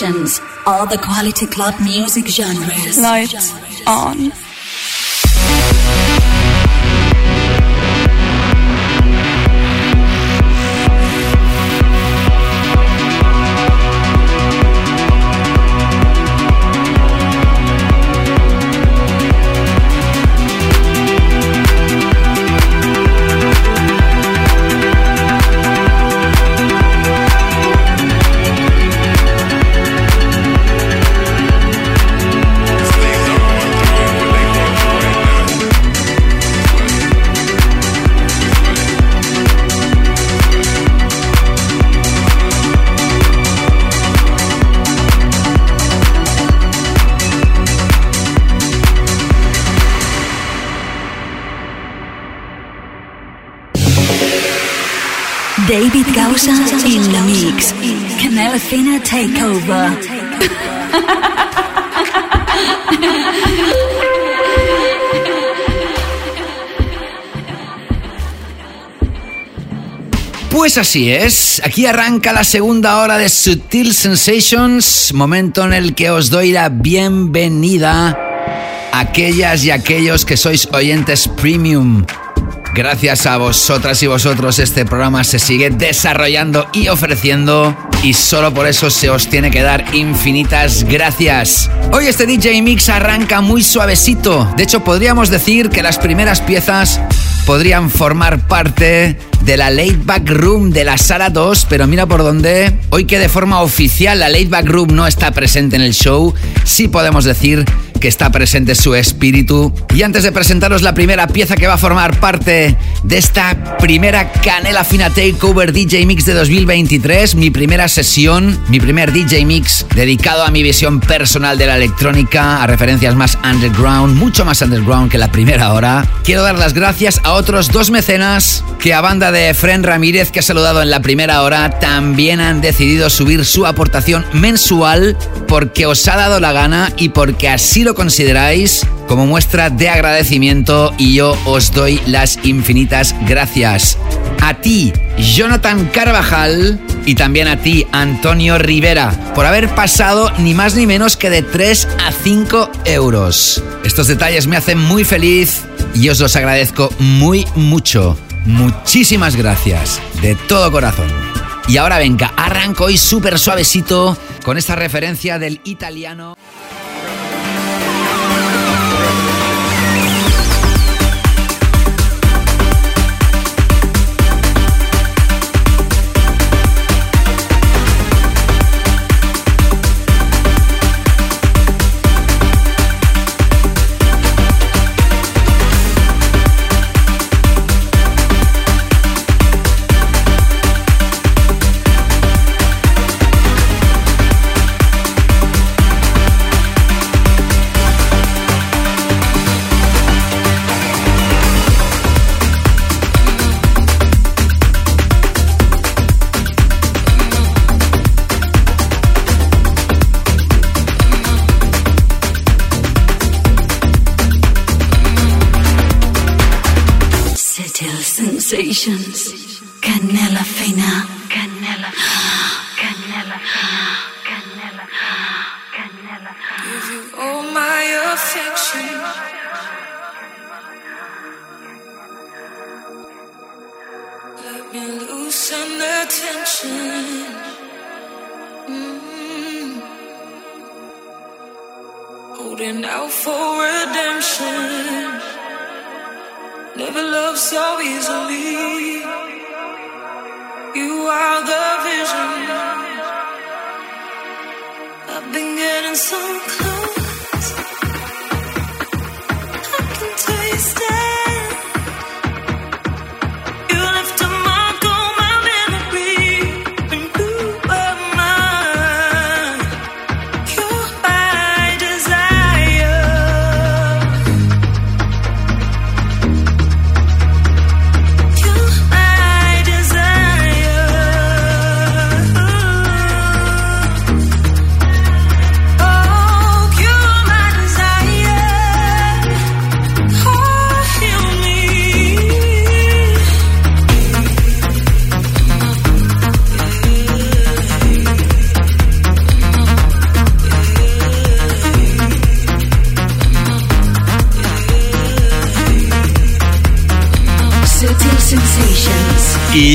Sensations. All the quality club music genres. Lights on. Pues así es, aquí arranca la segunda hora de Sutil Sensations, momento en el que os doy la bienvenida a aquellas y aquellos que sois oyentes premium. Gracias a vosotras y vosotros este programa se sigue desarrollando y ofreciendo y solo por eso se os tiene que dar infinitas gracias. Hoy este DJ Mix arranca muy suavecito, de hecho podríamos decir que las primeras piezas podrían formar parte de la Late Back Room de la Sala 2, pero mira por dónde. Hoy que de forma oficial la Late Back Room no está presente en el show, sí podemos decir que está presente su espíritu. Y antes de presentaros la primera pieza que va a formar parte de esta primera Canela Fina Takeover DJ Mix de 2023, mi primera sesión, mi primer DJ Mix dedicado a mi visión personal de la electrónica, a referencias más underground, mucho más underground que la primera hora, quiero dar las gracias a otros dos mecenas que a banda de Fren Ramírez que ha saludado en la primera hora también han decidido subir su aportación mensual porque os ha dado la gana y porque así lo consideráis como muestra de agradecimiento y yo os doy las infinitas gracias. A ti, Jonathan Carvajal, y también a ti, Antonio Rivera, por haber pasado ni más ni menos que de 3 a 5 euros. Estos detalles me hacen muy feliz y os los agradezco muy mucho. Muchísimas gracias, de todo corazón. Y ahora venga, arranco hoy súper suavecito con esta referencia del italiano.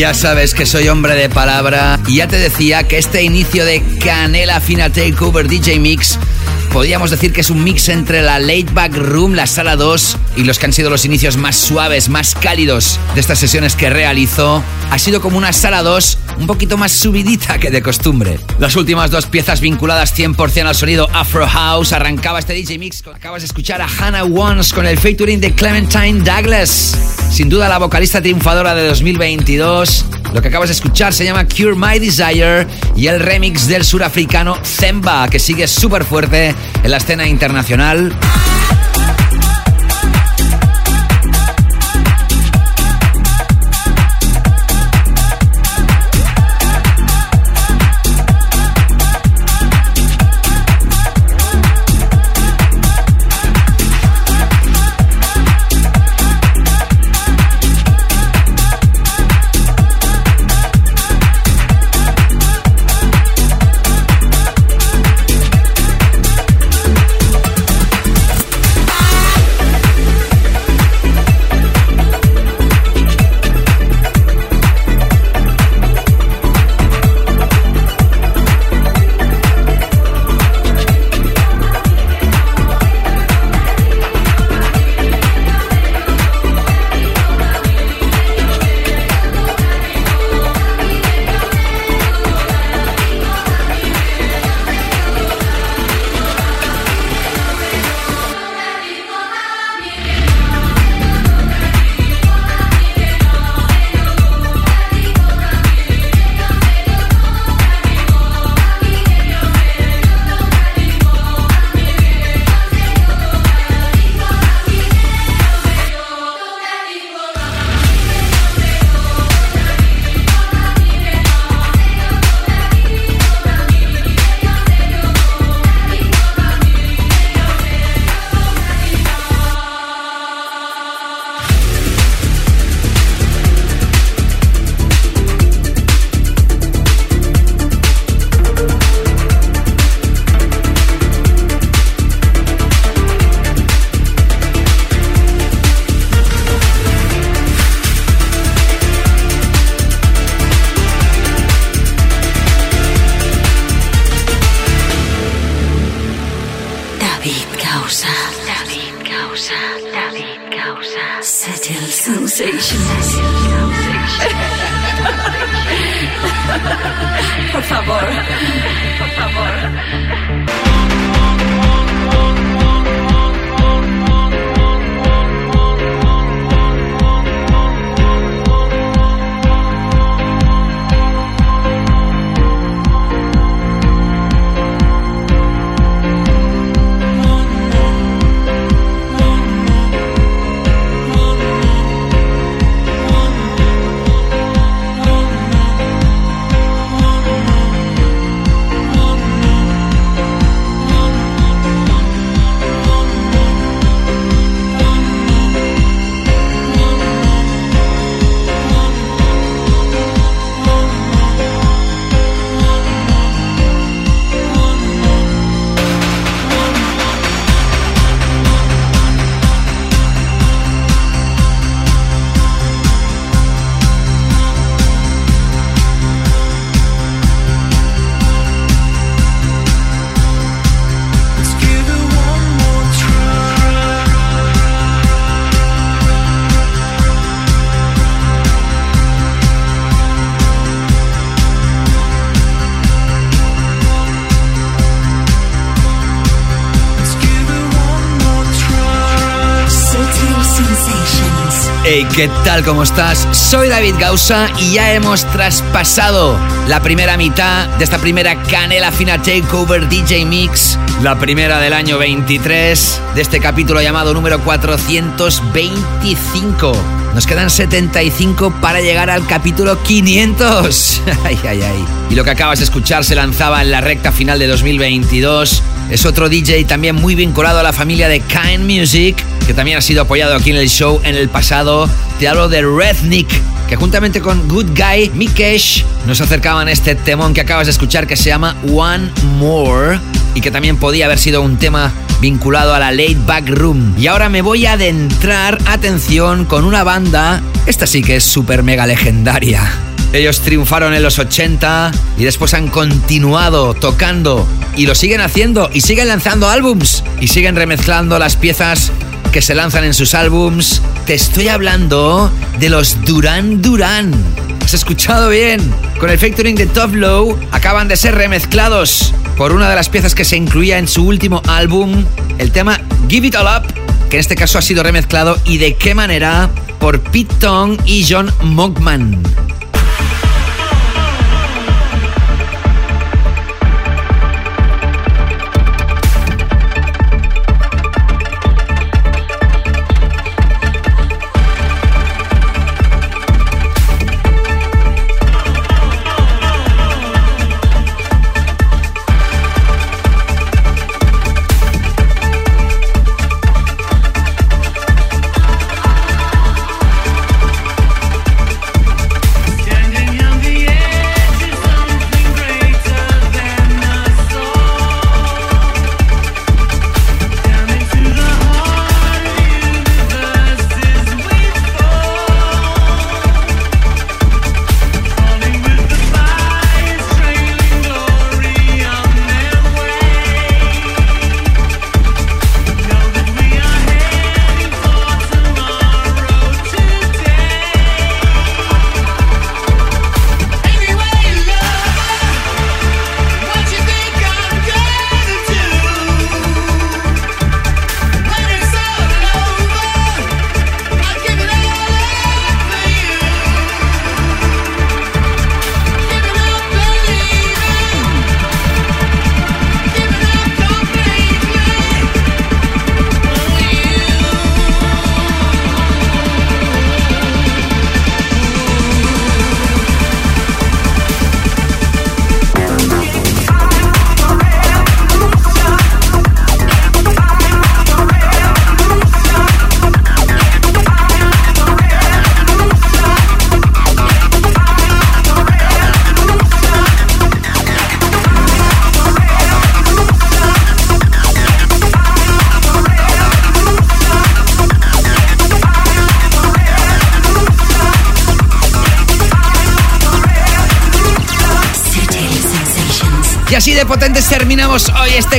Ya sabes que soy hombre de palabra. Y ya te decía que este inicio de Canela Fina Takeover DJ Mix podríamos decir que es un mix entre la Late Back Room, la Sala 2 y los que han sido los inicios más suaves, más cálidos de estas sesiones que realizó. Ha sido como una Sala 2 un poquito más subidita que de costumbre. Las últimas dos piezas vinculadas 100% al sonido Afro House arrancaba este DJ Mix. Acabas de escuchar a Hannah Once con el featuring de Clementine Douglas. Sin duda la vocalista triunfadora de 2022. Lo que acabas de escuchar se llama Cure My Desire y el remix del surafricano Zemba, que sigue súper fuerte en la escena internacional. ¿Qué tal? ¿Cómo estás? Soy David Gausa y ya hemos traspasado la primera mitad de esta primera Canela Fina Takeover DJ Mix, la primera del año 23 de este capítulo llamado número 425. Nos quedan 75 para llegar al capítulo 500. [laughs] ay, ay, ay. Y lo que acabas de escuchar se lanzaba en la recta final de 2022. Es otro DJ también muy vinculado a la familia de Kind Music que también ha sido apoyado aquí en el show en el pasado. Te hablo de Rednick, que juntamente con Good Guy Mikesh nos acercaban a este temón que acabas de escuchar que se llama One More y que también podía haber sido un tema vinculado a la Late Back Room. Y ahora me voy a adentrar, atención, con una banda, esta sí que es súper mega legendaria. Ellos triunfaron en los 80 y después han continuado tocando y lo siguen haciendo y siguen lanzando álbums y siguen remezclando las piezas que se lanzan en sus álbums. Te estoy hablando de los Duran Duran. ¿Has escuchado bien? Con el featuring de Top Low acaban de ser remezclados por una de las piezas que se incluía en su último álbum, el tema Give It All Up, que en este caso ha sido remezclado y de qué manera por Pete Tong y John Mogman.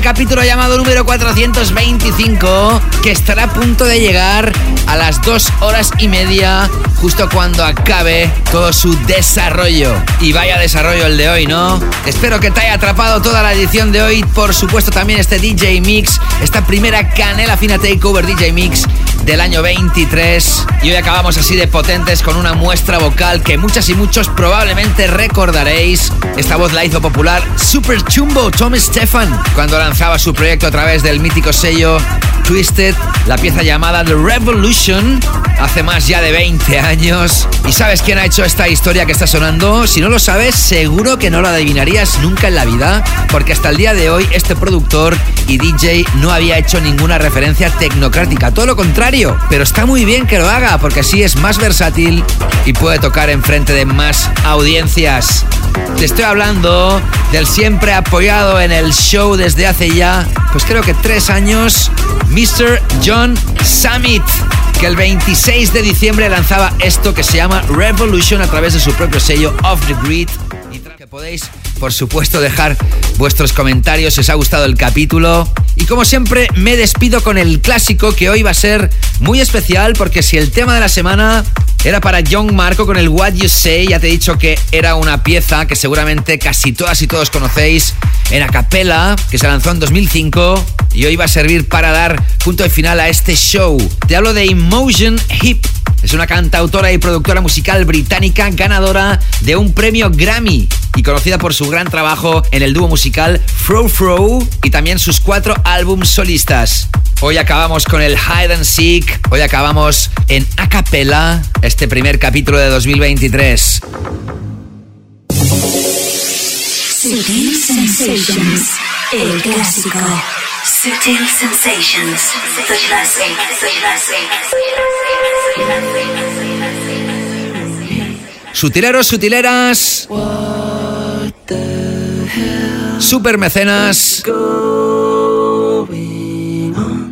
Capítulo llamado número 425, que estará a punto de llegar a las dos horas y media, justo cuando acabe todo su desarrollo. Y vaya desarrollo el de hoy, ¿no? Espero que te haya atrapado toda la edición de hoy, por supuesto también este DJ Mix, esta primera canela fina takeover DJ Mix del año 23. Y hoy acabamos así de potentes con una muestra vocal que muchas y muchos probablemente recordaréis. Esta voz la hizo popular Super Chumbo Tom Stefan cuando lanzaba su proyecto a través del mítico sello Twisted, la pieza llamada The Revolution, hace más ya de 20 años. ¿Y sabes quién ha hecho esta historia que está sonando? Si no lo sabes, seguro que no lo adivinarías nunca en la vida, porque hasta el día de hoy este productor y DJ no había hecho ninguna referencia tecnocrática, todo lo contrario, pero está muy bien que lo haga, porque así es más versátil y puede tocar en frente de más audiencias. Te estoy hablando del siempre apoyado en el show desde hace ya, pues creo que tres años, Mr. John Summit, que el 26 de diciembre lanzaba esto que se llama Revolution a través de su propio sello Off the Grid. Por supuesto, dejar vuestros comentarios si os ha gustado el capítulo. Y como siempre, me despido con el clásico que hoy va a ser muy especial porque si el tema de la semana era para John Marco con el What You Say. Ya te he dicho que era una pieza que seguramente casi todas y todos conocéis en Acapella, que se lanzó en 2005 y hoy va a servir para dar punto de final a este show. Te hablo de Emotion Hip. Es una cantautora y productora musical británica ganadora de un premio Grammy y conocida por su gran trabajo en el dúo musical Fro Fro y también sus cuatro álbumes solistas. Hoy acabamos con el Hide and Seek, hoy acabamos en Acapella, este primer capítulo de 2023. City Sensations, el clásico. Sutil Sensations, the classic, the classic. Sutileros, sutileras. Super mecenas.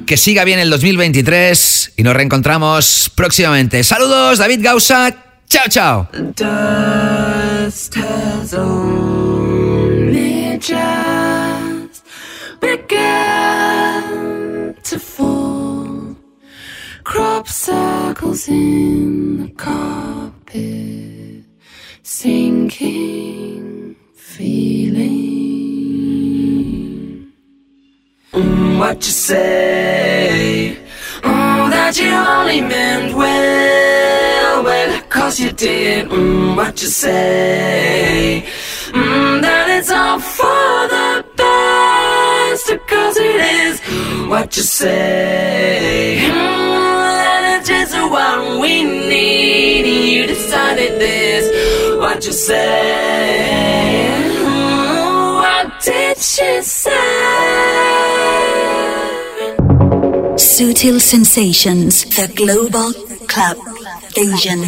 Que siga bien el 2023 y nos reencontramos próximamente. Saludos, David Gausa. Chao, chao. dust has only just begun Circles in the carpet, sinking feeling. Mm, what you say? Mm, that you only meant well, well, cause you did. Mm, what you say? Mm, that it's all for the best, cause it is. What you say? It's just what we need. You decided this. What you say? Mm, what did she say? Sutil Sensations, the global club. Asian.